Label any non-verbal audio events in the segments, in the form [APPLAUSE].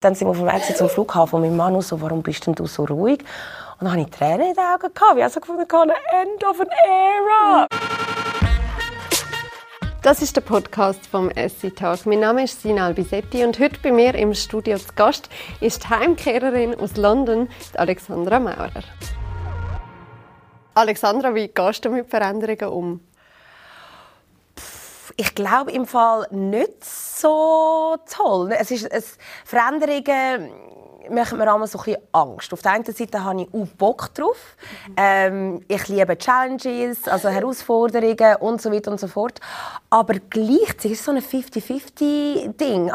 Dann sind wir auf dem Weg zum Flughafen und mein Mann so, warum bist denn du so ruhig? Und dann hatte ich Tränen in den Augen. Gehabt. Ich habe gefunden, ein End of an Era. Das ist der Podcast vom Essi Talk. Mein Name ist Sina Albisetti und heute bei mir im Studio zu Gast ist die Heimkehrerin aus London, Alexandra Maurer. Alexandra, wie gehst du mit Veränderungen um? Ich glaube im Fall nicht so toll. Es ist es, Veränderungen machen mir immer so ein bisschen Angst. Auf der einen Seite habe ich auch Bock drauf. Ähm, ich liebe Challenges, also Herausforderungen und so weiter und so fort. Aber gleichzeitig ist so ein 50-50-Ding.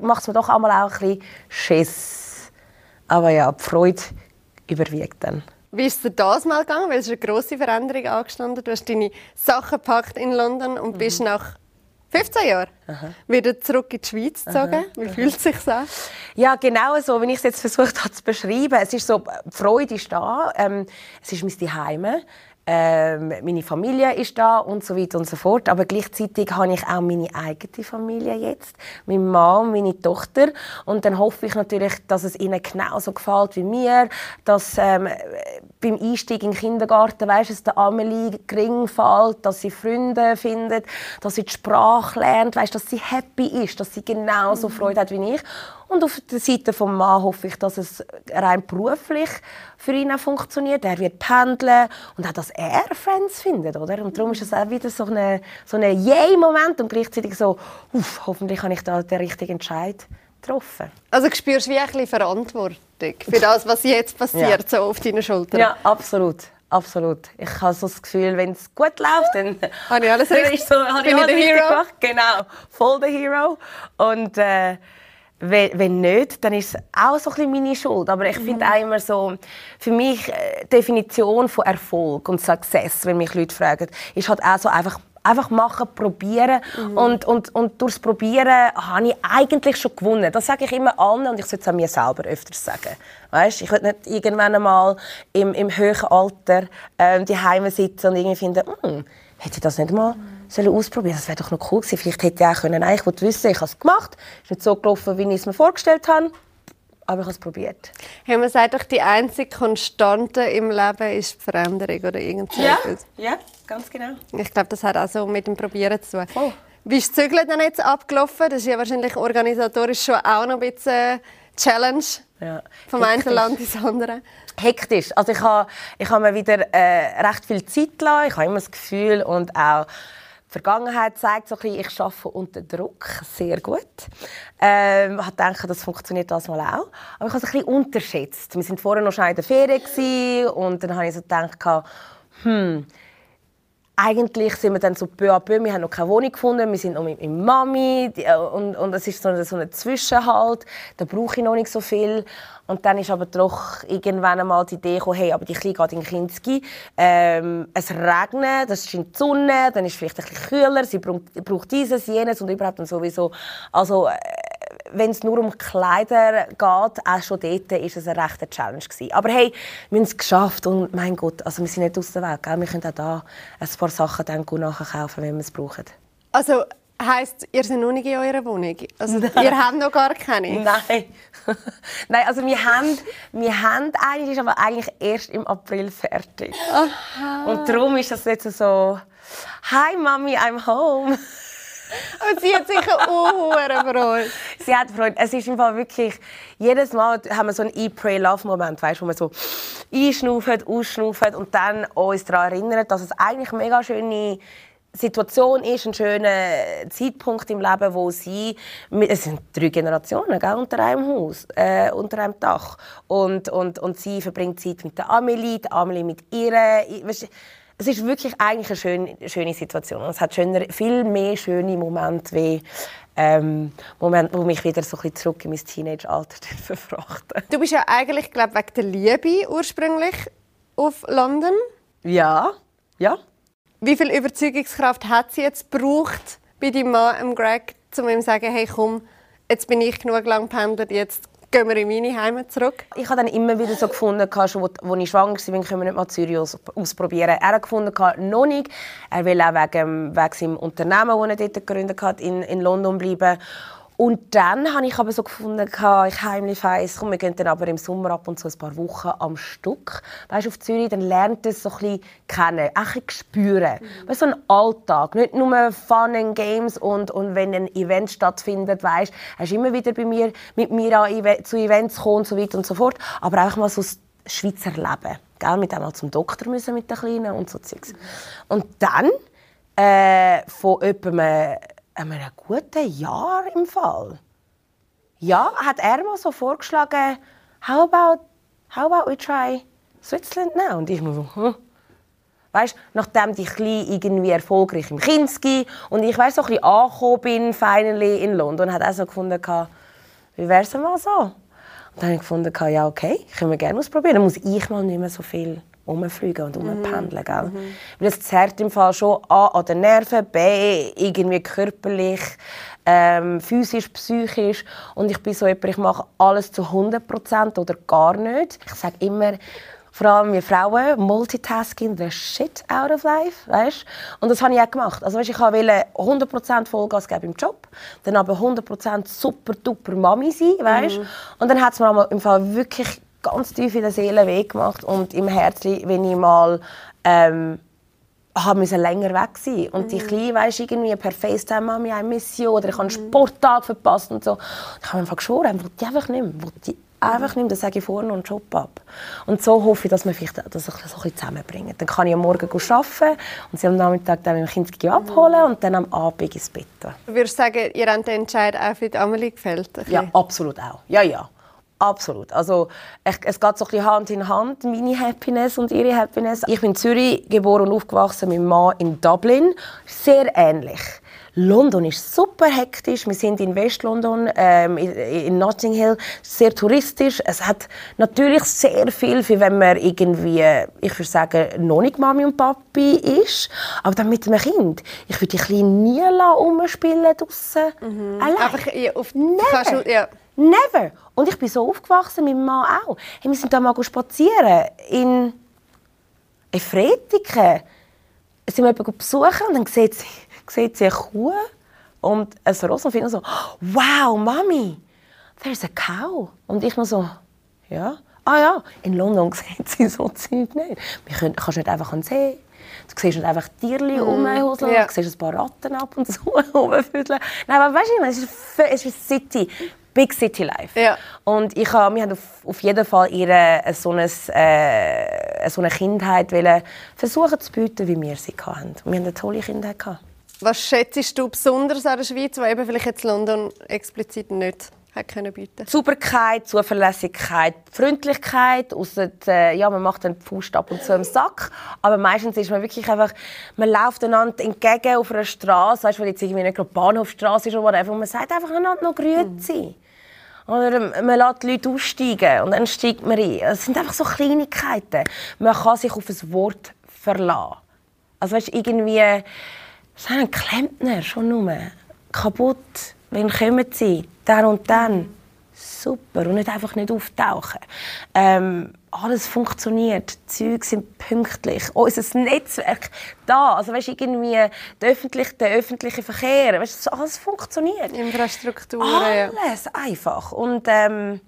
Macht es mir doch einmal auch ein bisschen Schiss. Aber ja, die Freude überwiegt dann. Wie ist es dir das mal gegangen? Weil es ist eine grosse Veränderung angestanden. Du hast deine Sachen gepackt in London und bist mhm. nach 15 Jahren wieder zurück in die Schweiz gezogen. Wie fühlt es sich an? Ja, genau so, wie ich es jetzt versucht habe zu beschreiben. Es ist so, die Freude ist da. Ähm, es ist mein Zuhause. Ähm, meine Familie ist da und so weiter und so fort. Aber gleichzeitig habe ich auch meine eigene Familie jetzt, mein Mann, meine Tochter. Und dann hoffe ich natürlich, dass es ihnen genauso gefällt wie mir, dass ähm, beim Einstieg in den Kindergarten, weißt, dass der Amelie gering fällt, dass sie Freunde findet, dass sie die Sprache lernt, weißt, dass sie happy ist, dass sie genauso mhm. Freude hat wie ich. Und auf der Seite des Mann hoffe ich, dass es rein beruflich für ihn auch funktioniert. Er wird pendeln und auch, dass er Friends findet, oder? Und darum ist es auch wieder so ein so eine Yay-Moment und gleichzeitig so, uff, hoffentlich habe ich da den richtigen Entscheid getroffen. Also du spürst wie ein bisschen Verantwortung für das, was jetzt passiert, ja. so auf deinen Schultern? Ja, absolut. Absolut. Ich habe so das Gefühl, wenn es gut läuft, dann [LAUGHS] habe ich alles [LAUGHS] richtig, so, habe ich alles richtig gemacht. Genau, voll der Hero. Und äh, wenn, nicht, dann ist es auch so ein bisschen meine Schuld. Aber ich finde mhm. auch immer so, für mich äh, Definition von Erfolg und Success, wenn mich Leute fragen, ist halt auch so einfach einfach machen, probieren. Mhm. Und, und, und durchs Probieren habe ich eigentlich schon gewonnen. Das sage ich immer allen und ich sollte es auch mir selber öfters sagen. Weißt, ich will nicht irgendwann einmal im, im höheren Alter ähm, die Heime sitzen und irgendwie finden, hm, hätte ich das nicht mal sollen ausprobieren Das wäre doch noch cool gewesen. Vielleicht hätte ich auch können, nein, ich wollte wissen, ich habe es gemacht. Es ist nicht so gelaufen, wie ich es mir vorgestellt habe. Aber ich habe es probiert. Hey, man sagt doch, die einzige Konstante im Leben ist die Veränderung oder irgendwas. Ja, ja, ganz genau. Ich glaube, das hat auch so mit dem Probieren zu tun. Oh. Wie ist das Zügeln dann jetzt abgelaufen? Das ist ja wahrscheinlich organisatorisch schon auch noch ein bisschen Challenge. Ja. Vom einen Land ins andere hektisch. Also ich habe, ich habe mir wieder äh, recht viel Zeit gelassen. Ich habe immer das Gefühl und auch die Vergangenheit zeigt so ein bisschen, ich arbeite unter Druck sehr gut. Ähm, ich denke, das funktioniert das mal auch. Aber ich habe es ein bisschen unterschätzt. Wir waren vorher noch schon in der Ferien und dann habe ich so gedacht, hm, eigentlich sind wir dann so peu à peu, wir haben noch keine Wohnung gefunden, wir sind noch mit meiner Mami äh, und, und es ist so ein, so ein Zwischenhalt, da brauche ich noch nicht so viel. Und dann ist aber doch irgendwann einmal die Idee gekommen, hey, aber die Kleine geht in Kinski, ähm, es regnet, es scheint die Sonne, dann ist es vielleicht ein bisschen kühler, sie braucht, dieses, jenes und überhaupt und sowieso. Also, äh, wenn es nur um Kleider geht, auch schon dort war es eine rechte Challenge gewesen. Aber hey, wir haben es geschafft und mein Gott, also wir sind nicht aus der Welt, gell? wir können auch da ein paar Sachen dann gut nachkaufen, wenn wir es brauchen. Also heisst, ihr seid noch nicht in eurer Wohnung? Also ihr habt noch gar keine? Nein. [LAUGHS] Nein, also wir haben, wir haben eigentlich, ist aber eigentlich erst im April fertig. Aha. Und darum ist das jetzt so, «Hi Mami, I'm home!» Und sie hat sicher auch Freude. Sie hat Freude. Es ist im wirklich, jedes Mal haben wir so einen E-Pray-Love-Moment, weißt, wo man so einschnauft, ausschnauft und dann uns daran erinnert, dass es eigentlich eine mega schöne Situation ist, ein schöner Zeitpunkt im Leben, wo sie, es sind drei Generationen gell, unter einem Haus, äh, unter einem Dach. Und, und, und sie verbringt Zeit mit der Amelie, die Amelie mit ihr. Weißt, es ist wirklich eigentlich eine schöne, schöne Situation. Es hat schöner, viel mehr schöne Momente wie ähm, Momente, wo mich wieder so ein bisschen zurück in mein Teenage-Alter [LAUGHS] verfrachten. Du bist ja eigentlich, glaube wegen der Liebe ursprünglich auf London. Ja, ja. Wie viel Überzeugungskraft hat sie jetzt gebraucht bei deinem Mann, Greg, um ihm zu sagen, hey komm, jetzt bin ich genug lang pendelt, jetzt gehen wir in meine Heimat zurück? Ich habe dann immer wieder so gefunden, schon, wo, ich schwanger war, können wir nicht mal Zürich aus, ausprobieren. Er hat gefunden, noch nicht. Er will auch wegen, wegen seinem Unternehmen, das er dort gegründet hat, in, in London bleiben. Und dann habe ich aber so gefunden, ich heimlich weiss, komm, wir gehen dann aber im Sommer ab und zu ein paar Wochen am Stück. Weißt, auf Zürich, dann lernt es so ein bisschen kennen, auch ein bisschen spüren. Mhm. Weißt, so ein Alltag, nicht nur Fun and Games und, und wenn ein Event stattfindet, weißt, hast du immer wieder bei mir, mit mir an, zu Events kommen und so weiter und so fort. Aber einfach mal so das Schweizer Leben. Gell? Mit einmal zum Doktor müssen mit den Kleinen und so Zeugs. Und dann äh, von etwa einem guten Jahr im Fall. Ja, hat er mal so vorgeschlagen, how about, how about we try Switzerland now? Und ich nur so, hm. Weißt, nachdem ich irgendwie erfolgreich im Kinski und ich weißt, so ein bisschen angekommen bin, finally in London, hat er so gefunden, wie wäre es mal so? Und dann habe ich gefunden, ja okay, können wir gerne ausprobieren. Dann muss ich mal nicht mehr so viel umfliegen und umpendeln. Gell? Mhm. Weil das zerrt im Fall schon A, an den Nerven, B, irgendwie körperlich, ähm, physisch, psychisch. Und ich bin so jemand, ich mache alles zu 100% oder gar nicht. Ich sage immer, vor allem wir Frauen, Multitasking, the shit out of life, weißt? Und das habe ich auch gemacht. Also weißt, ich wollte 100% Vollgas geben im Job, dann aber 100% super duper Mami sein, weißt? Mhm. Und dann hat es mir im Fall wirklich ganz tief in der Seele weh gemacht und im Herzen, wenn ich mal ähm, musste länger weg sein und mhm. die Kleine weißt, irgendwie per FaceTime Mami eine Mission oder ich habe einen mhm. Sporttag verpasst und so. Ich habe einfach geschworen, ich will die einfach nicht mehr. Die einfach nicht mehr, das sage ich vorne und Job ab. Und so hoffe ich, dass wir vielleicht das so ein bisschen zusammenbringen. Dann kann ich am Morgen arbeiten und sie am Nachmittag dann mit dem Kind abholen und dann am Abend ins Bett. Du würdest sagen, ihr habt den Entscheid auch für die Amelie gefällt? Ja, absolut auch. Ja, ja. Absolut. Also ich, es geht so ein Hand in Hand, meine Happiness und ihre Happiness. Ich bin in Zürich geboren und aufgewachsen, mein Mann in Dublin. Sehr ähnlich. London ist super hektisch. Wir sind in West-London, ähm, in Notting Hill, sehr touristisch. Es hat natürlich sehr viel, für wenn man irgendwie, ich würde sagen, noch nicht Mami und Papi ist. Aber dann mit einem Kind. Ich würde die Kleinen nie umspielen draussen. Mhm. Allein. Einfach auf Never. Never. Und ich bin so aufgewachsen, mein Mann auch. Hey, wir sind da mal spazieren in Efretiken. Sind wir jemanden besuchen und dann sieht sie, [LAUGHS] sieht sie eine Kuh und ein Ross und findet so, wow, Mami, there's a cow. Und ich nur so, ja. Ah ja, in London [LAUGHS] sieht sie so Zeug nicht. Wir können, kannst nicht einfach an See. Du siehst nicht einfach Tierchen mm. rumhuseln, ja. du siehst ein paar Ratten ab und [LAUGHS] zu rumfüdeln. Nein, aber weißt du, es ist, es ist City. Big City Life. Ja. Und ich habe, wir haben auf, auf jeden Fall ihre so eine, äh, so eine Kindheit wollen versuchen zu bieten, wie wir sie hatten. Und wir haben eine tolle Kindheit gehabt. Was schätzt du besonders an der Schweiz, wo eben vielleicht jetzt London explizit nicht hat können bieten? Sauberkeit, Zuverlässigkeit, Freundlichkeit. Ausser, äh, ja, man macht den Fuß ab und zu im Sack, aber meistens ist man wirklich einfach, man läuft einander entgegen auf einer Straße, weißt, weil jetzt irgendwie nicht gerade Bahnhofstraße ist oder und man sagt einfach einander noch Grüezi. Mhm. Oder man lässt die Leute aussteigen und dann steigt man ein. Es sind einfach so Kleinigkeiten. Man kann sich auf ein Wort verlassen. Also weißt, irgendwie, so ein Klempner schon nur. Kaputt. Wann kommen sie? Dann und dann. Super. Und nicht einfach nicht auftauchen. Ähm, alles funktioniert, die Züge sind pünktlich, unser Netzwerk da, also weißt, irgendwie der öffentliche, der öffentliche Verkehr, weißt, alles funktioniert. Infrastruktur, Alles einfach und ähm,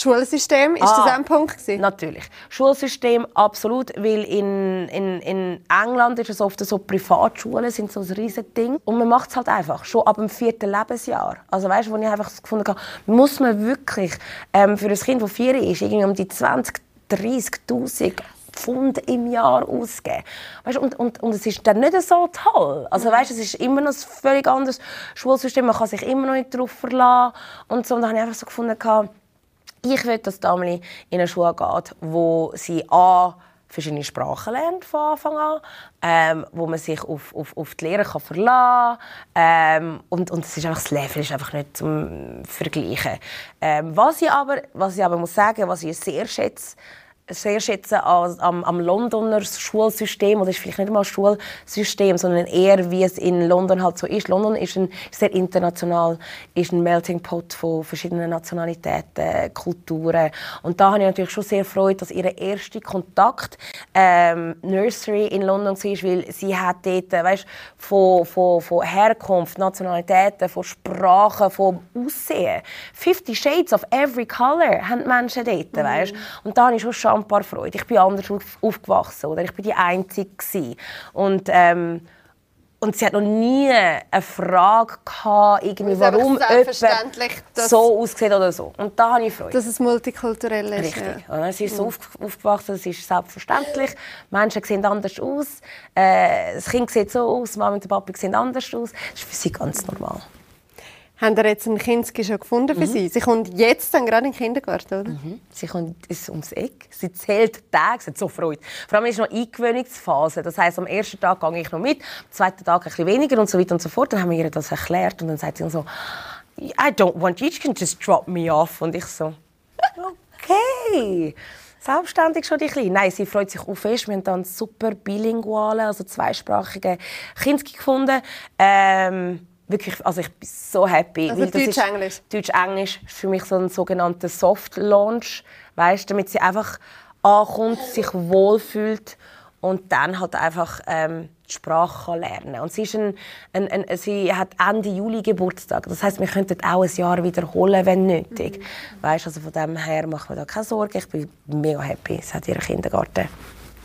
Schulsystem, ist ah, das ein Punkt gewesen? Natürlich. Schulsystem, absolut, weil in, in, in England ist es oft so, Privatschulen sind so ein riesiges Ding. Und man macht es halt einfach, schon ab dem vierten Lebensjahr. Also weißt du, wo ich einfach gefunden habe, muss man wirklich ähm, für ein Kind, das vier ist, irgendwie um die 20, 30'000 Pfund im Jahr ausgeben. Weißt, und, und, und es ist dann nicht so toll. Also, weißt, es ist immer noch ein völlig anderes Schulsystem. Man kann sich immer noch nicht darauf verlassen. Und so und dann habe ich einfach so gefunden, ich will, dass Damli in eine Schule geht, wo sie A, verschiedene Sprachen lernt von Anfang an, ähm, wo man sich auf, auf, auf die Lehre kann verlassen kann. Ähm, und, und es ist einfach, das Level ist einfach nicht zum Vergleichen. Ähm, was, ich aber, was ich aber muss sagen, was ich sehr schätze, sehr schätze am, am Londoner Schulsystem, oder ist vielleicht nicht mal Schulsystem, sondern eher wie es in London halt so ist. London ist ein, sehr international, ist ein Melting Pot von verschiedenen Nationalitäten, Kulturen. Und da habe ich natürlich schon sehr Freude, dass ihr erster Kontakt ähm, Nursery in London war, weil sie hat dort, weißt, von, von, von Herkunft, Nationalitäten, von Sprachen, von Aussehen, 50 Shades of every color haben die Menschen dort, mhm. weißt? Und da habe ich schon Freude. Ich bin anders aufgewachsen, oder? Ich bin die Einzige gewesen. Und ähm, und sie hat noch nie eine Frage gehabt, irgendwie, warum jemand so aussieht oder so. Und da habe ich Freude. Dass es multikulturell ist. Richtig. Ja. Sie ist so mhm. aufgewachsen, es ist selbstverständlich. Menschen sehen anders aus. Äh, das Kind sieht so aus, Mama und der Papa sehen anders aus. Das ist für sie ganz normal. Haben ihr jetzt ein Kinski schon gefunden für mhm. sie? Sie kommt jetzt dann gerade in den Kindergarten, oder? Mhm. Sie kommt ist ums Eck. Sie zählt Tage, sie hat so Freude. Vor allem ist noch Eingewöhnungsphase. Das heisst, am ersten Tag gehe ich noch mit, am zweiten Tag ein bisschen weniger und so weiter und so fort. Dann haben wir ihr das erklärt und dann sagt sie so, I don't want you, you can just drop me off. Und ich so, okay. Selbstständig schon die Kleine. Nein, sie freut sich auch fest. Wir haben dann super bilinguale, also zweisprachige Kinski gefunden. Ähm, wirklich, also ich bin so happy. Also Deutsch-Englisch? Deutsch-Englisch ist für mich so ein sogenannter Soft-Launch, weißt, damit sie einfach ankommt, sich wohlfühlt und dann halt einfach ähm, die Sprache lernen kann. Und sie, ist ein, ein, ein, sie hat Ende Juli Geburtstag. Das heißt, wir könnten auch ein Jahr wiederholen, wenn nötig. Mhm. Weißt, also von dem her machen wir da keine Sorgen. Ich bin mega happy. Sie hat ihren Kindergarten.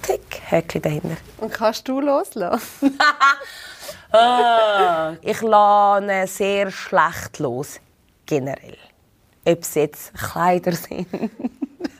Tick, Häkchen dahinter. Und kannst du loslassen? ah, [LAUGHS] ich lade sehr schlecht los, generell. Ob es jetzt Kleider sind. [LAUGHS]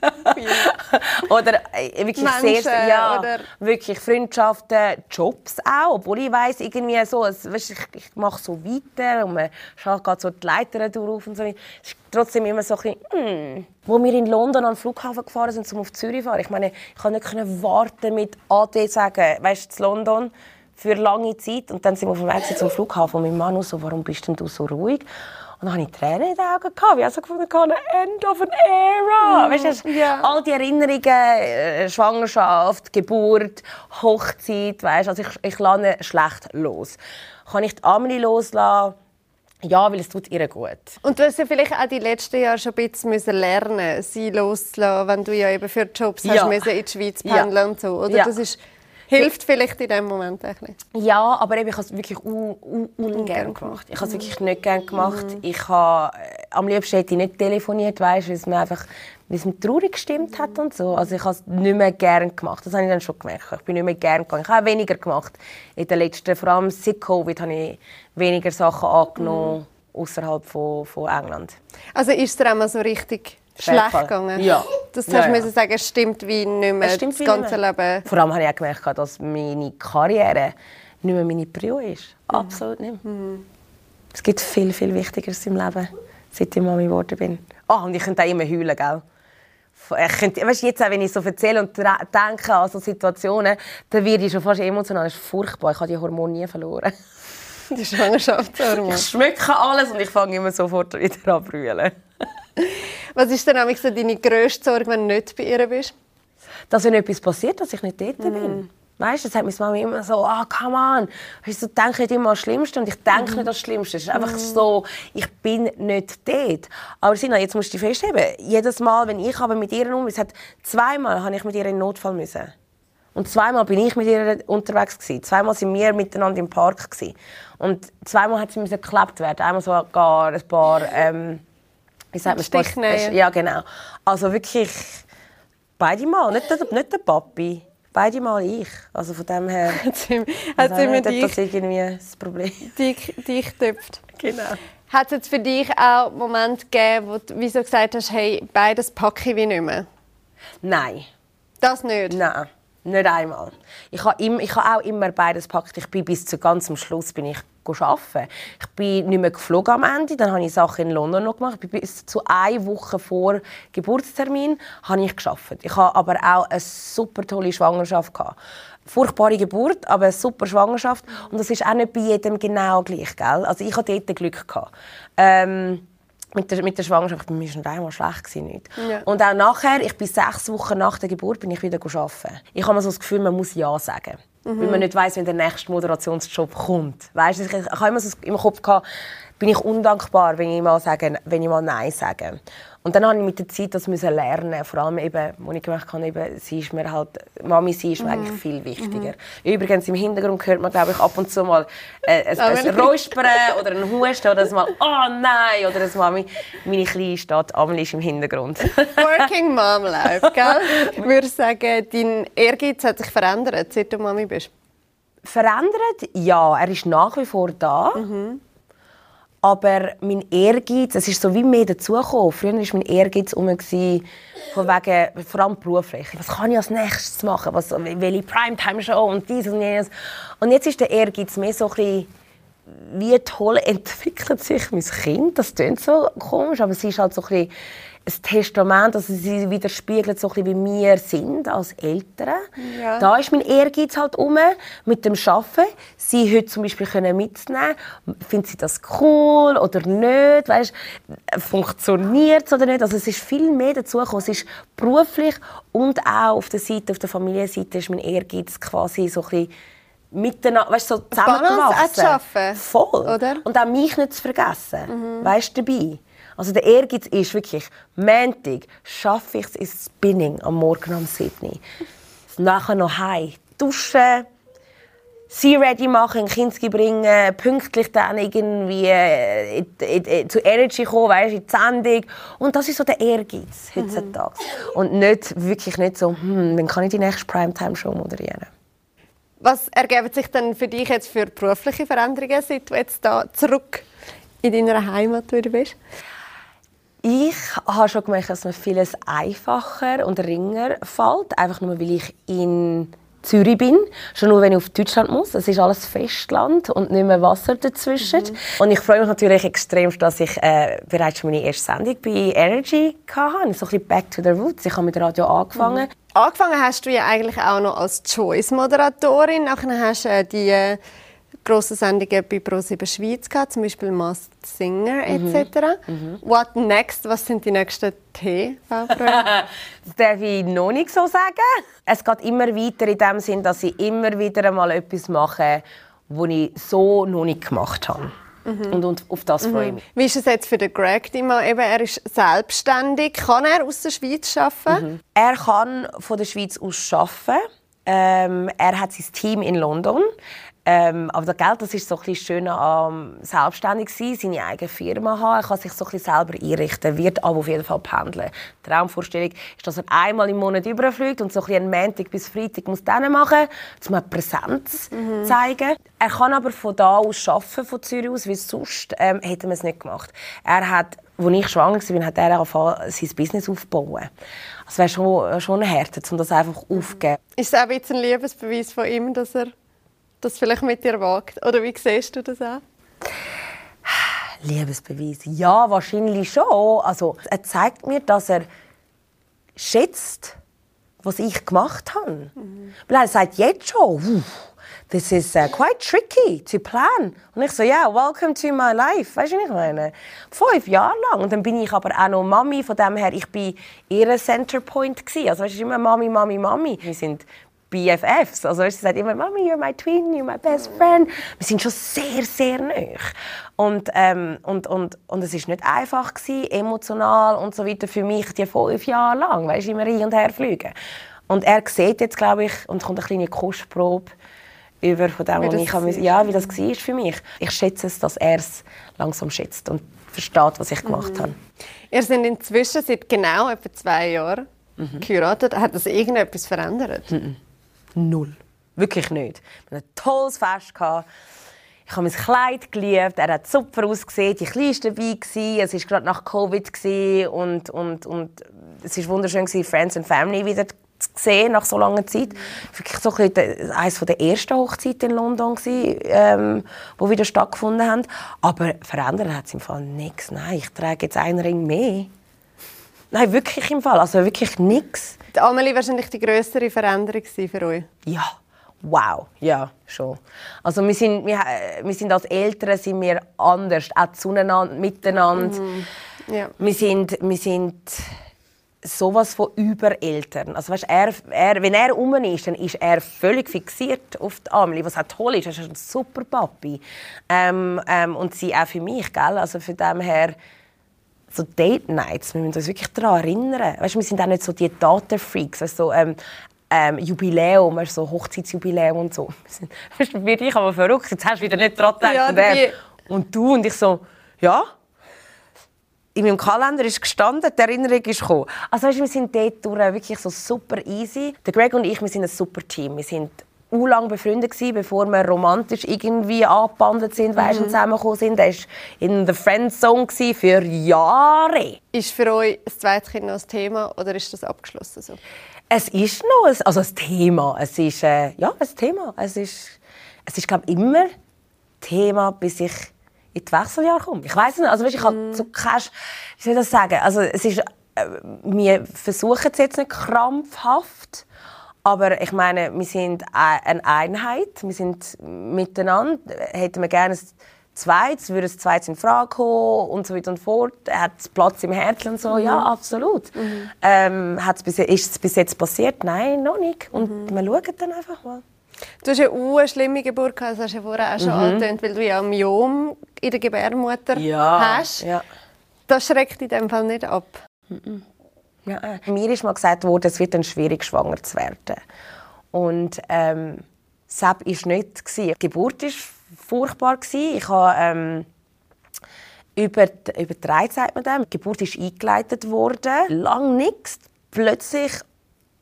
[LAUGHS] oder äh, wirklich Menschen, sehr, ja, oder wirklich Freundschaften, Jobs auch, obwohl ich weiß irgendwie so, also, weißt, ich, ich mache so weiter und man geht so die Leiter durch und so. Es ist trotzdem immer so ein bisschen, mm. Wo wir in London am Flughafen gefahren sind, um auf Zürich zu fahren, ich meine, ich konnte nicht warten mit AD sagen, weißt du, London für lange Zeit. Und dann sind wir auf dem Weg zum Flughafen und mein Mann so, warum bist denn du so ruhig? Und dann hatte ich Tränen in den Augen. Gehabt. Ich habe so gefunden, End of an Era. Mm, weißt du, yeah. all die Erinnerungen, äh, Schwangerschaft, Geburt, Hochzeit, weißt, also ich, ich lasse schlecht los. Kann ich die Amelie loslassen? Ja, weil es tut ihr gut. Und du hast ja vielleicht auch die letzten Jahre schon ein bisschen lernen sie loszulassen, wenn du ja eben für Jobs ja. hast in die Schweiz pendeln ja. und so, oder? Ja. Das ist Hilft vielleicht in dem Moment ein bisschen. Ja, aber eben, ich habe es wirklich un un ungern gemacht. Ich habe es wirklich nicht gerne gemacht. Mhm. Ich habe, äh, am liebsten hätte ich nicht telefoniert, weißt, weil es mir einfach weil es mir traurig gestimmt hat und so. Also ich habe es nicht mehr gerne gemacht. Das habe ich dann schon gemerkt. Ich bin nicht mehr gerne gegangen. Ich habe auch weniger gemacht. In den letzten, vor allem seit Covid, habe ich weniger Sachen angenommen mhm. außerhalb von, von England. Also ist es dir einmal so richtig schlecht gegangen. Ja. Das ja, hast du ja. sagen, es stimmt wie nicht mehr stimmt das ganze Leben. Vor allem habe ich auch gemerkt, dass meine Karriere nicht mehr meine Prio ist. Mhm. Absolut nicht. Mhm. Es gibt viel, viel Wichtigeres im Leben, seit ich Mami geworden bin. Oh, und ich könnte auch immer heulen, gell? Ich könnte, weißt, jetzt auch, wenn ich so erzähle und denke an so Situationen, dann werde ich schon fast emotional. Das ist furchtbar. Ich habe die Hormone nie verloren. Die Schwangerschaftshormone. Ich schmecke alles und ich fange immer sofort wieder an zu brüllen. Was ist denn so deine grösste Sorge, wenn du nicht bei ihr bist? Dass wenn etwas passiert, dass ich nicht dort mhm. bin. Weißt du, das sagt meine Mama immer so, ah, oh, come on. Ich so, denke nicht immer an das Schlimmste und ich denke mhm. nicht an das Schlimmste. Es ist einfach mhm. so, ich bin nicht dort. Aber Sina, jetzt musst du dich festheben. Jedes Mal, wenn ich aber mit ihr um, es hat zweimal habe ich mit ihr in Notfall müssen. Und zweimal bin ich mit ihr unterwegs gewesen. Zweimal sind wir miteinander im Park gewesen. Und zweimal hat sie müssen geklebt werden. Einmal sogar ein paar ähm, wie sagt man, Sport, ja genau. Also wirklich beide Mal, nicht der, nicht der Papi, beide Mal ich. Also von dem her hat [LAUGHS] sie, hat sie mit das irgendwie das Problem. Dich, dich töpft. Genau. Hat es für dich auch Momente gegeben, wo du wieso gesagt hast, hey, beides packe ich wie nicht mehr? Nein. Das nicht? Nein. Nicht einmal. Ich habe, im, ich habe auch immer beides gepackt. Ich bin bis zu ganz am Schluss bin ich arbeiten. Ich bin nicht mehr geflogen am Ende, dann habe ich Sachen in London noch gemacht. Bis zu einer Woche vor Geburtstermin habe ich geschafft. Ich habe aber auch eine super tolle Schwangerschaft gehabt. Furchtbare Geburt, aber eine super Schwangerschaft. Und das ist auch nicht bei jedem genau gleich, gell? Also ich hatte dort Glück gehabt. Ähm, mit der, mit der Schwangerschaft, mir war einmal schlecht. Gewesen, nicht. Ja. Und auch nachher, ich bin sechs Wochen nach der Geburt, bin ich wieder arbeiten. Ich habe so das Gefühl, man muss Ja sagen. Weil man nicht weiß, wenn der nächste Moderationsjob kommt. Weißt, ich, ich habe immer so im Kopf gehabt, bin ich undankbar, wenn ich mal, sage, wenn ich mal Nein sage. Und dann habe ich mit der Zeit das müssen lernen. Vor allem eben, wo ich gemerkt habe, eben, sie ist mir halt, Mami, sie ist mir eigentlich viel wichtiger. Übrigens, im Hintergrund hört man, glaube ich, ab und zu mal äh, ein, ein Räuspern oder ein Husten oder mal «Oh [LAUGHS] nein!» oder ein mal «Meine Kleine steht, Amelie ist im Hintergrund». Working Mom Life, gell? [LAUGHS] Ich würde sagen, dein Ehrgeiz hat sich verändert, seit du Mami bist. Verändert? Ja, er ist nach wie vor da. Aber mein Ehrgeiz, es ist so wie mehr dazugekommen. Früher war mein Ehrgeiz um, von wegen, vor allem beruflich. Was kann ich als nächstes machen? Was, welche Primetime-Show und dies und jenes. Und jetzt ist der Ehrgeiz mehr so ein bisschen, wie toll [LAUGHS] entwickelt sich mein Kind. Das klingt so komisch, aber es ist halt so ein bisschen ein Testament, also sie widerspiegelt so ein bisschen, wie wir sind als Eltern. Ja. Da ist mein Ehrgeiz halt um mit dem Arbeiten. Sie heute zum Beispiel können mitnehmen. Findet sie das cool oder nicht? Weißt, funktioniert es oder nicht? Also es ist viel mehr dazu gekommen. Es ist beruflich und auch auf der Seite, auf der Familienseite ist mein Ehrgeiz quasi so ein bisschen miteinander, weißt, so zusammengewachsen. Balance auch zu schaffen, Voll. oder? Und auch mich nicht zu vergessen. Weißt du, dabei. Also der Ehrgeiz ist wirklich, Montag schaffe ich es ins Spinning am Morgen um 7 Uhr. Nachher noch heim, duschen, sie ready machen, Kinski bringen, pünktlich dann irgendwie äh, in, in, in, zu Energy kommen, weißt, in die Sendung. Und das ist so der Ehrgeiz heutzutage. Und nicht, wirklich nicht so, hm, wann kann ich die nächste Primetime-Show moderieren? Was ergeben sich denn für dich jetzt für berufliche Veränderungen, seit du jetzt da zurück in deiner Heimat wieder bist? Ich habe schon gemerkt, dass mir vieles einfacher und ringer fällt, einfach nur, weil ich in Zürich bin. Schon nur, wenn ich auf Deutschland muss. Es ist alles Festland und nicht mehr Wasser dazwischen. Und ich freue mich natürlich extrem, dass ich äh, bereits schon meine erste Sendung bei Energy hatte. So ein bisschen back to the roots. Ich habe mit Radio angefangen. Angefangen hast du ja eigentlich auch noch als Choice-Moderatorin. Nachher hast du äh, die grossen Sendungen bei ProSieben Schweiz gehabt, zum Beispiel Masked Singer etc. What next? Was sind die nächsten TV-Projekte? [LAUGHS] Das darf ich noch nicht so sagen. Es geht immer weiter in dem Sinn, dass ich immer wieder einmal etwas mache, was ich so noch nicht gemacht habe. Und, und auf das freue ich mich. Wie ist es jetzt für den Greg Dima? Eben, er ist selbstständig. Kann er aus der Schweiz arbeiten? Er kann von der Schweiz aus arbeiten. Ähm, er hat sein Team in London. Ähm, aber das Geld, das ist so ein bisschen schön am selbstständig sein, seine eigene Firma haben. Er kann sich so ein bisschen selber einrichten, wird aber auf jeden Fall pendeln. Die Traumvorstellung ist, dass er einmal im Monat überfliegt und so ein bisschen Montag bis Freitag muss dann machen, um eine Präsenz zeigen. Er kann aber von da aus arbeiten, von Zürich aus, weil sonst ähm, hätte man es nicht gemacht. Er hat als ich schwanger war, hat er angefangen, sein Business aufzubauen. Es wäre schon, schon ein Härte, um das einfach aufzugeben. Ist es auch ein bisschen ein Liebesbeweis von ihm, dass er das vielleicht mit dir wagt? Oder wie siehst du das auch? Liebesbeweis. Ja, wahrscheinlich schon. Also, er zeigt mir, dass er schätzt, was ich gemacht habe. Weil er sagt jetzt schon, "Puh, this is uh, quite tricky to plan. Und ich so, ja, yeah, welcome to my life. Weißt du, was ich meine? Fünf Jahre lang. Und dann bin ich aber auch noch Mami. Von dem her, ich bin ihr Centerpoint gewesen. Also, weißt du, immer Mami, Mami, Mami. Wir sind BFFs. Also, weißt, sie sagt immer, Mami, you're my twin, you're my best friend. Wir sind schon sehr, sehr nah. Und, ähm, und, und, und es war nicht einfach, gewesen, emotional und so weiter für mich, die fünf Jahre lang, weißt, immer hin und her fliegen. Und er sieht jetzt, glaube ich, und kommt eine kleine Kostprobe über von dem, Wie ich war. ja, wie das war für mich. Ich schätze es, dass er es langsam schätzt und versteht, was ich gemacht habe. Ihr seid inzwischen seit genau etwa zwei Jahren Mhm. geheiratet. Hat das irgendetwas verändert? Null. Wirklich nicht. Wir hatten ein tolles Fest. gehabt. Ich habe mein Kleid geliebt, er hat super ausgesehen, die Kleine war dabei, gewesen. es war gerade nach Covid und, und, und es war wunderschön, gewesen, Friends and Family wieder zu sehen nach so langer Zeit. Wirklich so ein eines der ersten Hochzeiten in London, gewesen, ähm, wo wieder stattgefunden haben. Aber verändert hat es im Fall nichts. Nein, ich trage jetzt einen Ring mehr. Nein, wirklich im Fall, also wirklich nichts. Die Amelie wahrscheinlich die größere Veränderung für euch. Ja, wow, ja, schon. Also wir sind, wir, äh, wir sind als Eltern sind wir anders, auch zueinander, miteinander. Ja. Wir sind, wir sind sowas von Übereltern. Also weißt, er, er, wenn er rum ist, dann ist er völlig fixiert auf die Amelie, was auch toll ist. Er ist ein super Papi. Ähm, ähm, und sie auch für mich, gell? Also von dem her so Date Nights, wir müssen uns wirklich daran erinnern. Weißt, wir sind auch nicht so die Datenfreaks, weißt, so, ähm, ähm, Jubiläum, weißt, so Hochzeitsjubiläum und so. [LAUGHS] Weißt, für dich aber verrückt, jetzt hast du wieder nicht daran gedacht. Ja, und, die- und du und ich so, ja, in meinem Kalender ist gestanden, die Erinnerung ist gekommen. Also weißt, wir sind dort durch wirklich so super easy. Der Greg und ich, wir sind ein super Team. Wir sind lang befreundet gewesen, bevor wir romantisch irgendwie angebandelt sind, weißt, und zusammengekommen sind. Er war in der Friendzone für Jahre. Ist für euch das zweite Kind noch ein Thema oder ist das abgeschlossen? So? Es ist noch ein, also ein Thema. Es ist äh, ja ein Thema. Es ist, es ist glaube immer Thema, bis ich in die Wechseljahre komme. Ich weiß nicht. Also weißt, ich habe so keine, wie soll ich das sagen? Also es ist, äh, wir versuchen es jetzt nicht krampfhaft. Aber ich meine, wir sind ei- eine Einheit, wir sind miteinander. Hätten wir gerne ein zweites, würde ein zweites in Frage kommen und so weiter und fort. Hat es Platz im Herzen und so? Ja, absolut. Ähm, hat's bis, ist es bis jetzt passiert? Nein, noch nicht. Und wir schauen dann einfach mal. Du hast ja auch eine schlimme Geburt gehabt, das hast du ja vorher auch schon angetönt, weil du ja ein Myom in der Gebärmutter hast. Ja. Das schreckt in dem Fall nicht ab. Ja, äh. Mir ist mal gesagt worden, es wird dann schwierig, schwanger zu werden. Und ähm, Sepp war nicht. Die Geburt war furchtbar. Ich habe ähm, über, übertragen, sagt man dem. Die Geburt ist eingeleitet worden. Lang nichts. Plötzlich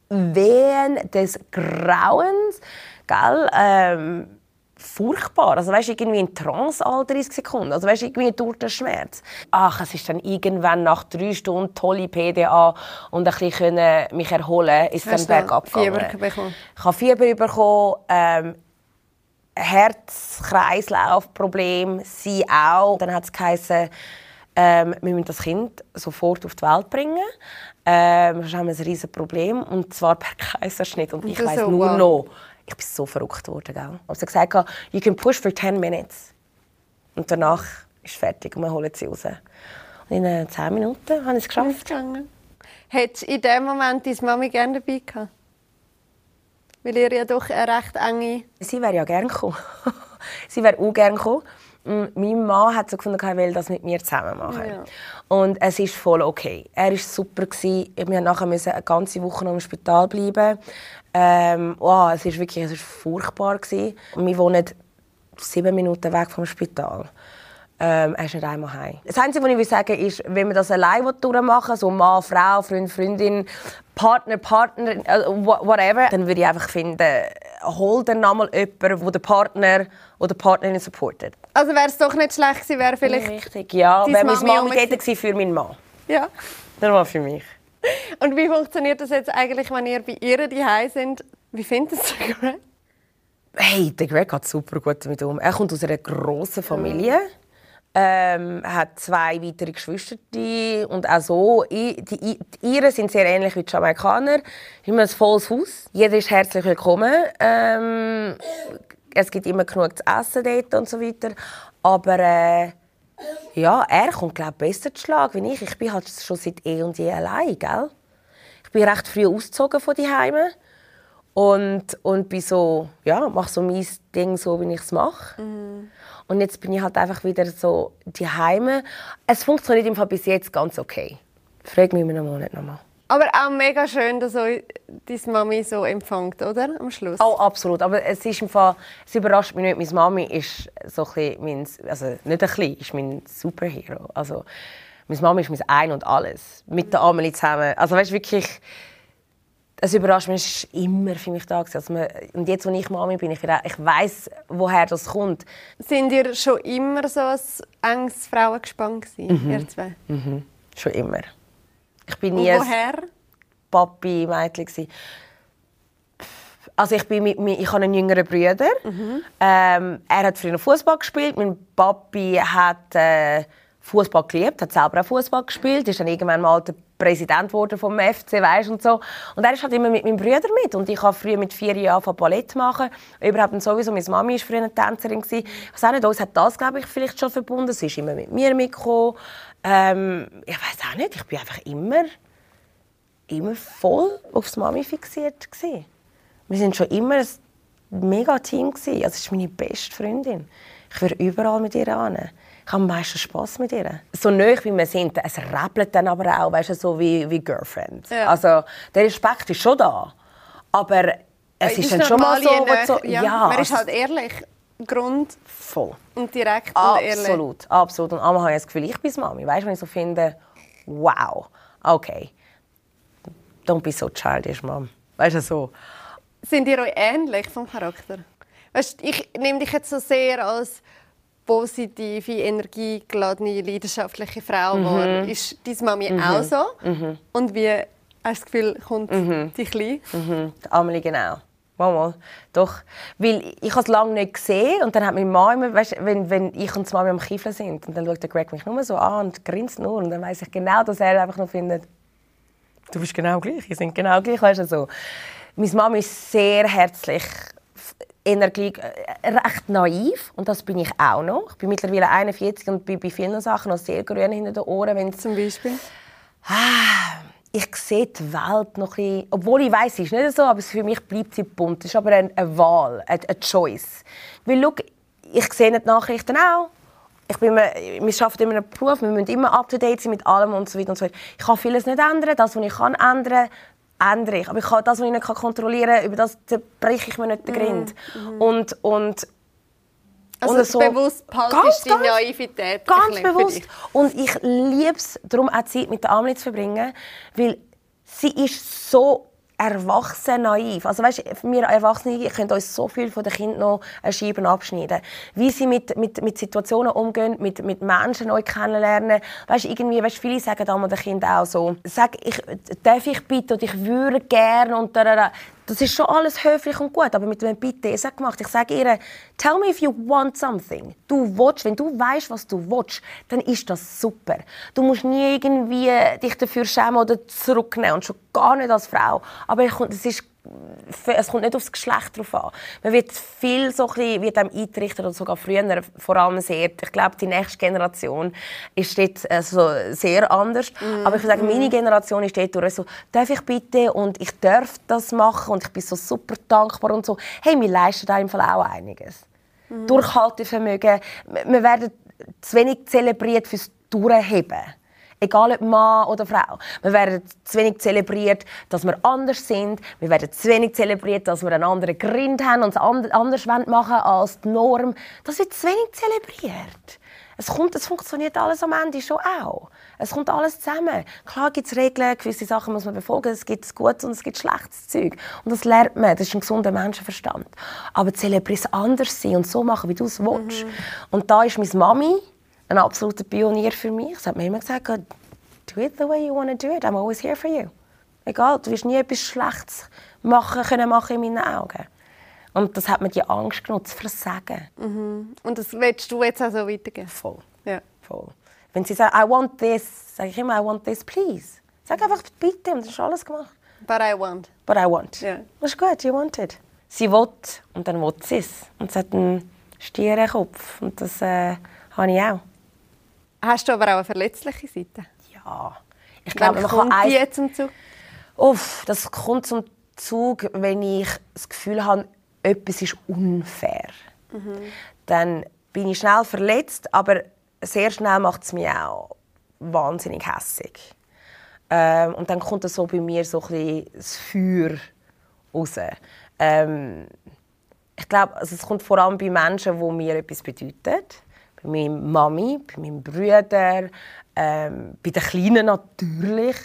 Wehen des Grauens. Gell? Ähm, furchtbar. Also weißt, irgendwie in Trance alle 30 Sekunden. Also weißt, irgendwie durch den Schmerz. Ach, es ist dann irgendwann nach drei Stunden tolle PDA und ein bisschen können mich erholen, ist Hast dann bergab Fieber gegangen. bekommen? Ich habe Fieber bekommen, ähm, Herz-Kreislauf-Problem, sie auch. Dann hat es geheißen, ähm, wir müssen das Kind sofort auf die Welt bringen. Ähm, haben wir ein riesiges Problem, und zwar per [LAUGHS] Kaiserschnitt. Und ich Das weiß nur wow. noch, ich bin so verrückt worden. Gell? Aber sie hat gesagt, you can push for 10 minutes. Und danach ist es fertig und wir holen sie raus. Und in äh, 10 Minuten habe ich es geschafft. Hättest du in dem Moment deine Mami gerne dabei gehabt? Weil ihr ja doch eine recht enge... Sie wäre ja gerne gekommen. [LAUGHS] sie wäre auch gerne gekommen. Mein Mann hat so gefunden, er will das mit mir zusammen machen. Ja. Und es ist voll okay. Er war super. gewesen. Wir mussten nachher müssen eine ganze Woche noch im Spital bleiben. Ähm, oh, es ist wirklich es ist furchtbar. Gewesen. Und wir wohnen sieben Minuten weg vom Spital. Ähm, er ist nicht einmal heim. Das Einzige, was ich will sagen ist, wenn man das allein durchmachen will, so Mann, Frau, Freund, Freundin, Partner, Partner, äh, wha- whatever, dann würde ich einfach finden, hol dann nochmal jemanden, der den Partner oder die Partnerin supportet. Also wäre es doch nicht schlecht gewesen, wäre vielleicht... Richtig, ja. Wäre meine Mami dort gewesen für meinen Mann. Ja. Nicht mal für mich. Und wie funktioniert das jetzt eigentlich, wenn ihr bei ihr daheim sind? Wie findet es Greg? Hey, der Greg geht super gut damit um. Er kommt aus einer grossen Familie. Ähm, er hat zwei weitere Geschwister und auch so. Die, I- die Iren sind sehr ähnlich wie die Jamaikaner. Immer ein volles Haus. Jeder ist herzlich willkommen. Ähm, es gibt immer genug zu essen dort und so weiter. Aber äh, ja, er kommt glaube besser zu Schlag wie ich. Ich bin halt schon seit eh und je allein, gell? Ich bin recht früh ausgezogen von die Heime und und bin so ja mache so mein Ding so wie ich es mache und jetzt bin ich halt einfach wieder so die Heime es funktioniert im Fall bis jetzt ganz okay frag mich in einem Monat nochmal Aber auch mega schön, dass euch deine Mami so empfängt, oder? Am Schluss. oh absolut aber es ist im Fall es überrascht mich nicht meine Mami ist so ein mein also nicht ein bisschen ist mein Superhero also meine Mami ist mein Ein und Alles mit der Amelie zusammen also weißt wirklich es überrascht mich, es ist immer für mich da. Also und jetzt, wo ich Mami bin, ich, ich weiß, woher das kommt. Sind ihr schon immer so ein enges Frauengespann gewesen, Mhm. ihr zwei? Schon immer. Ich bin nie woher? Papi-Mädchen. gewesen. Also ich, bin mit, ich habe einen jüngeren Bruder. Ähm, er hat früher Fußball gespielt. Mein Papi hat äh, Fußball geliebt, hat selber auch Fußball gespielt. Ist dann irgendwann mal der Präsident geworden vom FC, weißt und so. Und er ist halt immer mit meinem Bruder mit. Und ich habe früher mit vier Jahren angefangen Ballett machen. Überhaupt sowieso. Meine Mami war früher eine Tänzerin gewesen. Ich weiß auch nicht, uns hat das glaube ich vielleicht schon verbunden. Sie ist immer mit mir mitgekommen. Ähm, ich weiß auch nicht, ich bin einfach immer, immer voll aufs Mami fixiert gewesen. Wir sind schon immer ein mega Team gewesen. Also, ist meine beste Freundin. Ich wäre überall mit ihr an. Ich habe am meisten Spass mit ihr. So nah wie wir sind, es rappelt dann aber auch, weißt du, so wie, wie Girlfriend. Ja. Also, der Respekt ist schon da. Aber es ist, dann schon mal so, so ja, ja, Man ist halt ehrlich, Grund voll. und direkt und ehrlich. Absolut, absolut. Und einmal habe ich das Gefühl, ich bin Mami. Weißt du, wenn ich so finde, wow, okay, don't be so childish, Mom. Weißt du, so. Sind ihr euch ähnlich vom Charakter? Weißt, ich nehme dich jetzt so sehr als positive, energiegeladene, leidenschaftliche Frau Mhm. wahr. Ist deine Mami auch so? Und wie hast du das Gefühl, kommt die Kleine? Mhm. Amelie, genau. Mal, mal. Doch. Weil ich habe es lange nicht gesehen und dann hat meine Mama immer, weißt, wenn, wenn ich und Mami am Kiefeln sind und dann schaut der Greg mich nur so an und grinst nur und dann weiß ich genau, dass er einfach nur findet, du bist genau gleich, ihr sind genau gleich, weißt du, so. Meine Mama ist sehr herzlich, Energie, äh, recht naiv und das bin ich auch noch. Ich bin mittlerweile 41 und bin bei vielen Sachen noch sehr grün hinter den Ohren, wenn Zum Beispiel? Ich sehe die Welt noch ein bisschen, obwohl ich weiß, es ist nicht so, aber für mich bleibt sie bunt. Es ist aber eine, eine Wahl, eine, eine Choice. Weil, schau, ich sehe die Nachrichten auch. Ich bin immer, wir arbeiten in einem Beruf, wir müssen immer up-to-date sein mit allem und so weiter und so weiter. Ich kann vieles nicht ändern. Das, was ich kann ändern ändere ich. Aber ich kann das, was ich nicht kontrollieren kann, über das breche ich mir nicht den Grind. Und, und Also und so- bewusst Ganz, behaltest ganz- deine Naivität. Ganz bewusst. Und ich liebe es, darum auch Zeit mit der Amelie zu verbringen, weil sie ist so erwachsen naiv. Also weißt, wir Erwachsene können uns so viel von den Kindern noch eine Scheibe abschneiden. Wie sie mit, mit, mit Situationen umgehen, mit, mit Menschen neu kennenlernen. Weißt, irgendwie, weißt, viele sagen einmal den Kindern auch so, sag, ich, darf ich bitte und ich würde gerne und da, da, da. Das ist schon alles höflich und gut, aber mit dem Bitte ist es gemacht. Ich sage ihr, tell me if you want something. Du willst, wenn du weißt, was du willst, dann ist das super. Du musst nie irgendwie dich dafür schämen oder zurücknehmen und schon gar nicht als Frau. Aber es ist es kommt nicht aufs Geschlecht drauf an. Man wird viel so ein bisschen, wird einem eintrichtert oder sogar früher, vor allem sehr. Ich glaube, die nächste Generation ist dort also sehr anders. Aber ich würde sagen, meine Generation ist dort durch so, darf ich bitte und ich darf das machen und ich bin so super dankbar und so. Hey, wir leisten da im Fall auch einiges. Durchhaltevermögen. Wir werden zu wenig zelebriert fürs Durchheben. Egal ob Mann oder Frau. Wir werden zu wenig zelebriert, dass wir anders sind. Wir werden zu wenig zelebriert, dass wir einen anderen Grind haben und es and- anders machen als die Norm. Das wird zu wenig zelebriert. Es, kommt, es funktioniert alles am Ende schon auch. Es kommt alles zusammen. Klar gibt es Regeln, gewisse Sachen muss man befolgen. Es gibt Gutes und es gibt schlechtes Zeug. Und das lernt man. Das ist ein gesunder Menschenverstand. Aber zelebrieren anders sein und so machen, wie du es willst. Und da ist meine Mami ein absoluter Pionier für mich. Sie hat mir immer gesagt, "Go, do it the way you want to do it. I'm always here for you. Egal, du wirst nie etwas Schlechtes machen können machen in meinen Augen. Und das hat mir die Angst genommen, zu versagen. Und das willst du jetzt auch so weitergeben? Voll. Ja. Voll. Wenn sie sagt, I want this, sage ich immer, I want this, please. Sag einfach bitte und dann ist alles gemacht. But I want. But I want. Ja. Das ist gut, you want it. Sie will und dann will sie es. Und sie hat einen stieren Kopf. Und das äh, habe ich auch. Hast du aber auch eine verletzliche Seite? Ja. Ich glaube, man kann kommt die eins jetzt zum Zug? Uff, das kommt zum Zug, wenn ich das Gefühl habe, etwas ist unfair. Dann bin ich schnell verletzt, aber sehr schnell macht es mich auch wahnsinnig hässig. Ähm, und dann kommt so bei mir so ein bisschen das Feuer raus. Ähm, ich glaube, also es kommt vor allem bei Menschen, die mir etwas bedeuten. Bei meiner Mami, bei meinem Bruder, ähm, bei den Kleinen natürlich,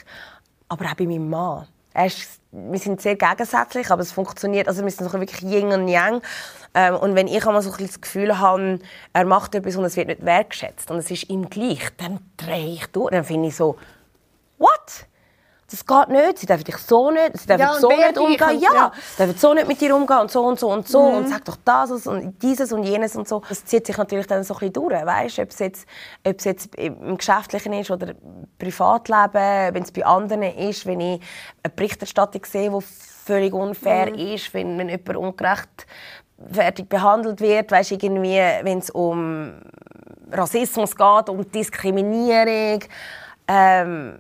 aber auch bei meinem Mann. Er ist, wir sind sehr gegensätzlich, aber es funktioniert. Also wir sind so wirklich Yin und Yang. Ähm, und wenn ich einmal so ein das Gefühl habe, er macht etwas und es wird nicht wertgeschätzt und es ist ihm gleich, dann drehe ich durch. Dann finde ich so, what? Das geht nicht. Sie dürfen dich so nicht, sie dürfen Ja, so nicht umgehen. Ja, ja. sie dürfen so nicht mit dir umgehen und so und so und so und sag doch das und dieses und jenes und so. Das zieht sich natürlich dann so ein bisschen durch, weißt? Ob es jetzt, ob es jetzt im Geschäftlichen ist oder im Privatleben, wenn es bei anderen ist, wenn ich eine Berichterstattung sehe, die völlig unfair ist, wenn, wenn jemand ungerecht fertig behandelt wird, weißt irgendwie, wenn es um Rassismus geht, um Diskriminierung. Ähm,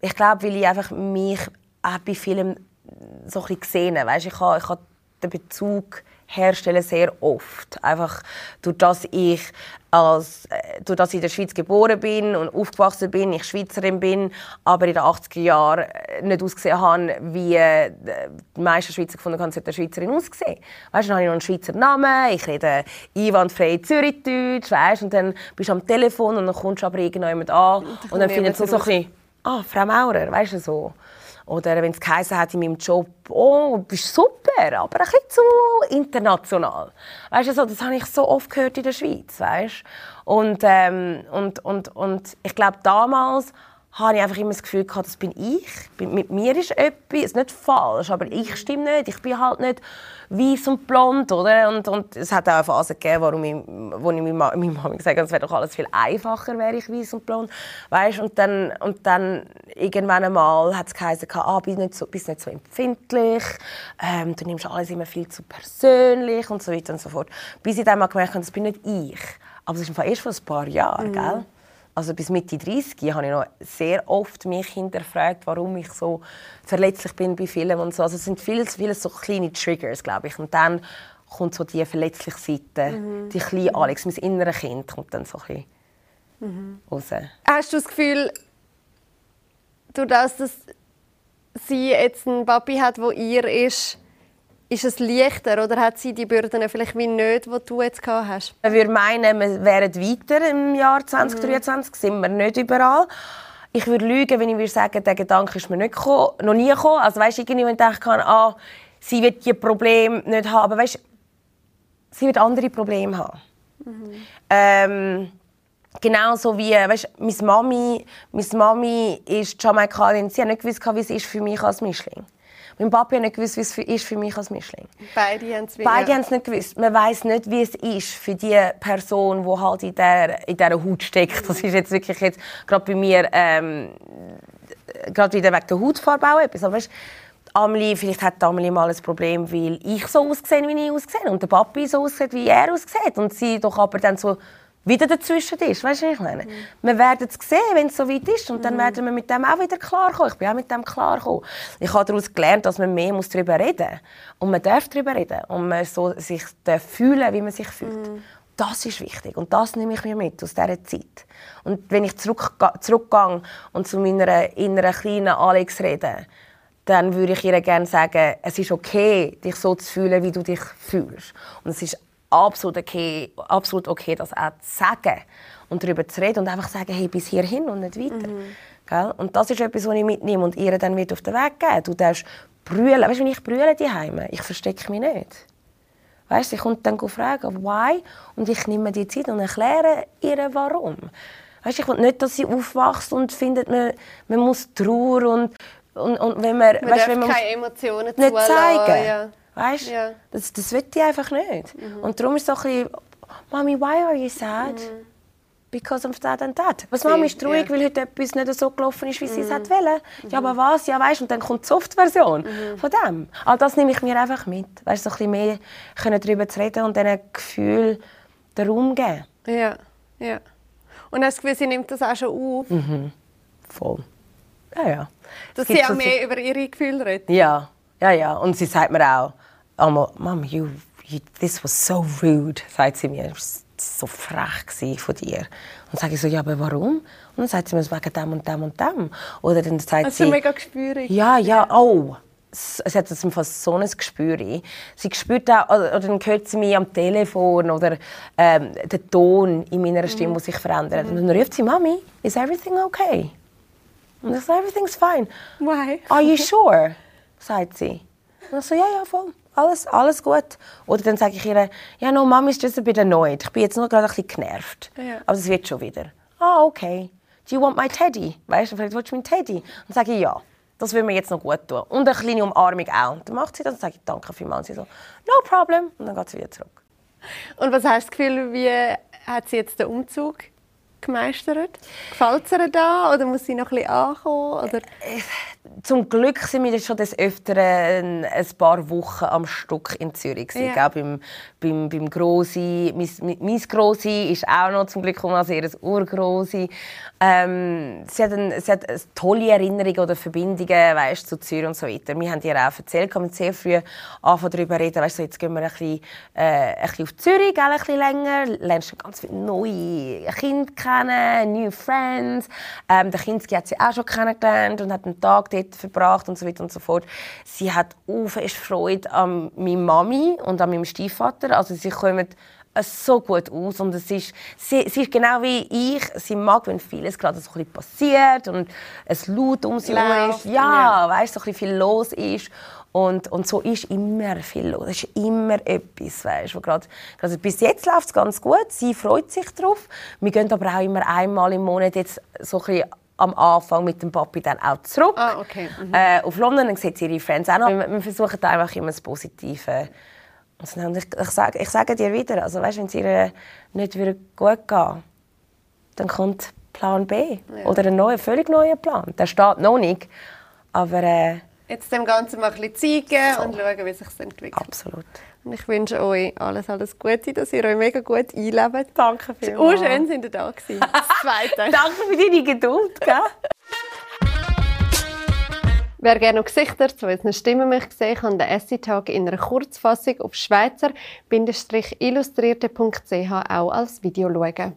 ich glaube, weil ich einfach mich auch bei Filmen so ein bisschen gesehen weißt, ich habe, ich habe den Bezug herstellen sehr oft. Einfach durch das ich als, äh, durch das ich in der Schweiz geboren bin und aufgewachsen bin, ich Schweizerin bin, aber in den 80er Jahren äh, nicht ausgesehen habe, wie äh, die meisten Schweizer gefunden haben, sollte eine Schweizerin aussehen. Weißt, dann habe ich noch einen Schweizer Namen, ich rede einwandfrei Zürichdeutsch, weißt, und dann bist du am Telefon und dann kommst du aber irgendjemand an und, und dann findet es so ein bisschen, ah, Frau Maurer, weißt du, so. Oder wenn es geheißen hat in meinem Job, oh, du bist super, aber ein bisschen zu international. Weißt du, so, das habe ich so oft gehört in der Schweiz, weißt? Und, ähm, und, und, und ich glaube, damals habe ich einfach immer das Gefühl gehabt, das bin ich. Mit mir ist etwas nicht falsch, aber ich stimme nicht. Ich bin halt nicht weiß und blond, oder? Und, und es hat auch eine Phase gegeben, warum ich, wo ich meiner Mama gesagt habe, es wäre doch alles viel einfacher, wäre ich weiß und blond. Weißt? Und dann, und dann irgendwann einmal hat es geheißen, ah, bist nicht so, bist nicht so empfindlich, ähm, du nimmst alles immer viel zu persönlich und so weiter und so fort. Bis ich dann mal gemerkt habe, das bin nicht ich. Aber das ist erst vor ein paar Jahren, mhm. gell? Also bis Mitte 30 habe ich noch sehr oft mich hinterfragt, warum ich so verletzlich bin bei Filmen und so. Also es sind viele, viele so kleine Triggers, glaube ich. Und dann kommt so die verletzliche Seite, mhm. die kleine Alex, mein inneres Kind, kommt dann so ein bisschen mhm. raus. Hast du das Gefühl, du dass sie jetzt einen Papi hat, wo ihr ist, ist es leichter oder hat sie die Bürden vielleicht wie nicht, die du jetzt gehabt hast? Ich würde meinen, wir wären weiter im Jahr 2023, mhm. sind wir nicht überall. Ich würde lügen, wenn ich würde sagen, der Gedanke ist mir nicht gekommen, noch nie gekommen. Also weißt, irgendwie, wenn ich denke, ah, sie wird die Probleme nicht haben, weißt, sie wird andere Probleme haben. Mhm. Ähm, genauso wie, weißt, meine Mami, meine Mami ist Jamaikanerin, sie hat nicht gewusst, wie es ist für mich als Mischling. Mein Papi hat nicht gewusst, wie es ist für mich als Mischling. Beide haben es Beide haben es nicht gewusst. Man weiß nicht, wie es ist für die Person, die halt in dieser, in dieser Haut steckt. Das ist jetzt wirklich jetzt gerade bei mir ähm, gerade wieder wegen der Hautfarbe auch etwas. Aber weißt, Amelie, vielleicht hat Amelie mal ein Problem, weil ich so aussehe, wie ich aussehe und der Papi so aussieht, wie er aussieht und sie doch aber dann so wieder dazwischen ist. Weißt du, was ich meine? Mhm. Wir werden es sehen, wenn es so weit ist. Und dann mhm. werden wir mit dem auch wieder klarkommen. Ich bin auch mit dem klargekommen. Ich habe daraus gelernt, dass man mehr darüber reden muss. Und man darf darüber reden. Und man so sich fühlen wie man sich fühlt. Mhm. Das ist wichtig. Und das nehme ich mir mit aus dieser Zeit. Und wenn ich zurück, zurückgehe und zu meiner inneren kleinen Alex rede, dann würde ich ihr gerne sagen, es ist okay, dich so zu fühlen, wie du dich fühlst. Und es ist absolut okay, absolut okay das auch zu sagen und darüber zu reden und einfach sagen, hey, bis hierhin und nicht weiter. Mhm. Und das ist etwas, was ich mitnehme und ihr dann mit auf den Weg geben. Du darfst brüllen. Weißt du, wenn ich brülle die Heime, ich verstecke mich nicht. Weißt, sie kommt dann fragen, why, und ich nehme die Zeit und erkläre ihr, warum. Weißt, ich will nicht, dass sie aufwachst und findet, man, man muss Trauer und, und, und wenn man, man weißt, wenn man keine Emotionen nicht zeigen. Ja. Weißt ja. das, das will ich einfach nicht. Mhm. Und darum ist es so ein bisschen, Mami, why are you sad? Mhm. Because of that and that. Was Mami ist traurig, ja. weil heute etwas nicht so gelaufen ist, wie sie es mhm. wollte. Ja, aber was? Ja, weißt, und dann kommt die Soft-Version mhm. von dem. All das nehme ich mir einfach mit. Weißt, so ein bisschen mehr können darüber zu reden und diesen Gefühl den Raum geben. Ja, ja. Und hast du Gefühl, sie nimmt das auch schon auf? Mhm. Voll. Ja, ja. Dass sie auch mehr über ihre Gefühle redet? Ja, ja, ja. Und sie sagt mir auch, einmal, Mom, you, you, this was so rude, sagt sie mir. Das war so frech von dir. Und dann sage ich so, ja, aber warum? Und dann sagt sie mir, wegen dem und dem und dem. Oder dann sagt also sie... mega gespürig. Ja, ja, oh. Es hat jetzt fast so ein Gespür. Sie spürt auch, oder dann hört sie mich am Telefon oder ähm, den Ton in meiner Stimme, mhm. sich verändert. Mhm. Und dann ruft sie, Mami, is everything okay? Und ich sage, everything's fine. Why? Are you [LAUGHS] sure? sagt sie. Und ich so, ja, ja, voll alles, alles gut. Oder dann sage ich ihr, ja, no, Mami ist just ein bisschen erneut. Ich bin jetzt nur gerade ein bisschen genervt. Ja. Aber es wird schon wieder. Ah, okay. Do you want my Teddy? Weißt du, vielleicht willst du meinen Teddy? Und dann sage ich, ja. Das will mir jetzt noch gut tun. Und eine kleine Umarmung auch. Und dann macht sie das und sage ich, danke vielmals. Und sie so, no problem. Und dann geht sie wieder zurück. Und was hast du das Gefühl, wie hat sie jetzt den Umzug gemeistert? Gefällt es ihr da oder muss sie noch ein bisschen ankommen? Oder? Zum Glück sind wir schon des Öfteren ein paar Wochen am Stück in Zürich. Ja. Auch beim, beim, beim Grossi. Mein, mein Grossi ist auch noch zum Glück mal sehr ein Urgrossi. Ähm, sie, hat ein, sie hat tolle Erinnerungen oder Verbindungen weißt, zu Zürich und so weiter. Wir haben ihr auch erzählt, man sehr früh anfangen darüber reden. Weißt, so, jetzt gehen wir ein bisschen, äh, ein bisschen auf Zürich, ein bisschen länger, lernst du ganz viele neue Kinder kennen, neue Friends. Ähm, der Kinski hat sie auch schon kennengelernt und hat einen Tag dort verbracht und so weiter und so fort. Sie hat auch Freude an meiner Mami und an meinem Stiefvater. Also sie kommen so gut aus und es ist, sie, sie ist genau wie ich, sie mag, wenn vieles gerade so ein bisschen passiert und es laut um sie herum ist, ja, ja. weißt, so ein bisschen viel los ist und, und so ist immer viel los, es ist immer etwas, weißt, wo grad, also bis jetzt läuft es ganz gut, sie freut sich darauf, wir gehen aber auch immer einmal im Monat jetzt so ein bisschen am Anfang mit dem Papi dann auch zurück ah, okay. mhm. äh, auf London. Dann sieht sie ihre Friends auch noch. Wir, wir versuchen einfach immer das Positive also, ich, ich, sage, ich sage dir wieder, also weißt, wenn es ihr nicht wieder gut geht, dann kommt Plan B ja. oder ein neuer, völlig neuer Plan. Der steht noch nicht, aber äh, jetzt dem Ganzen mal ein bisschen zeigen so. und schauen, wie sich entwickelt. Absolut. Und ich wünsche euch alles, alles Gute, dass ihr euch mega gut einlebt. Danke vielmals. Oh, schön, sind ihr da gewesen. [LAUGHS] Das Zweite. Danke für deine Geduld. Gell? Wer gerne noch Gesichter zu unseren Stimmen möchte sehen, kann den Essay-Tag in einer Kurzfassung auf schweizer-illustrierte.ch auch als Video schauen.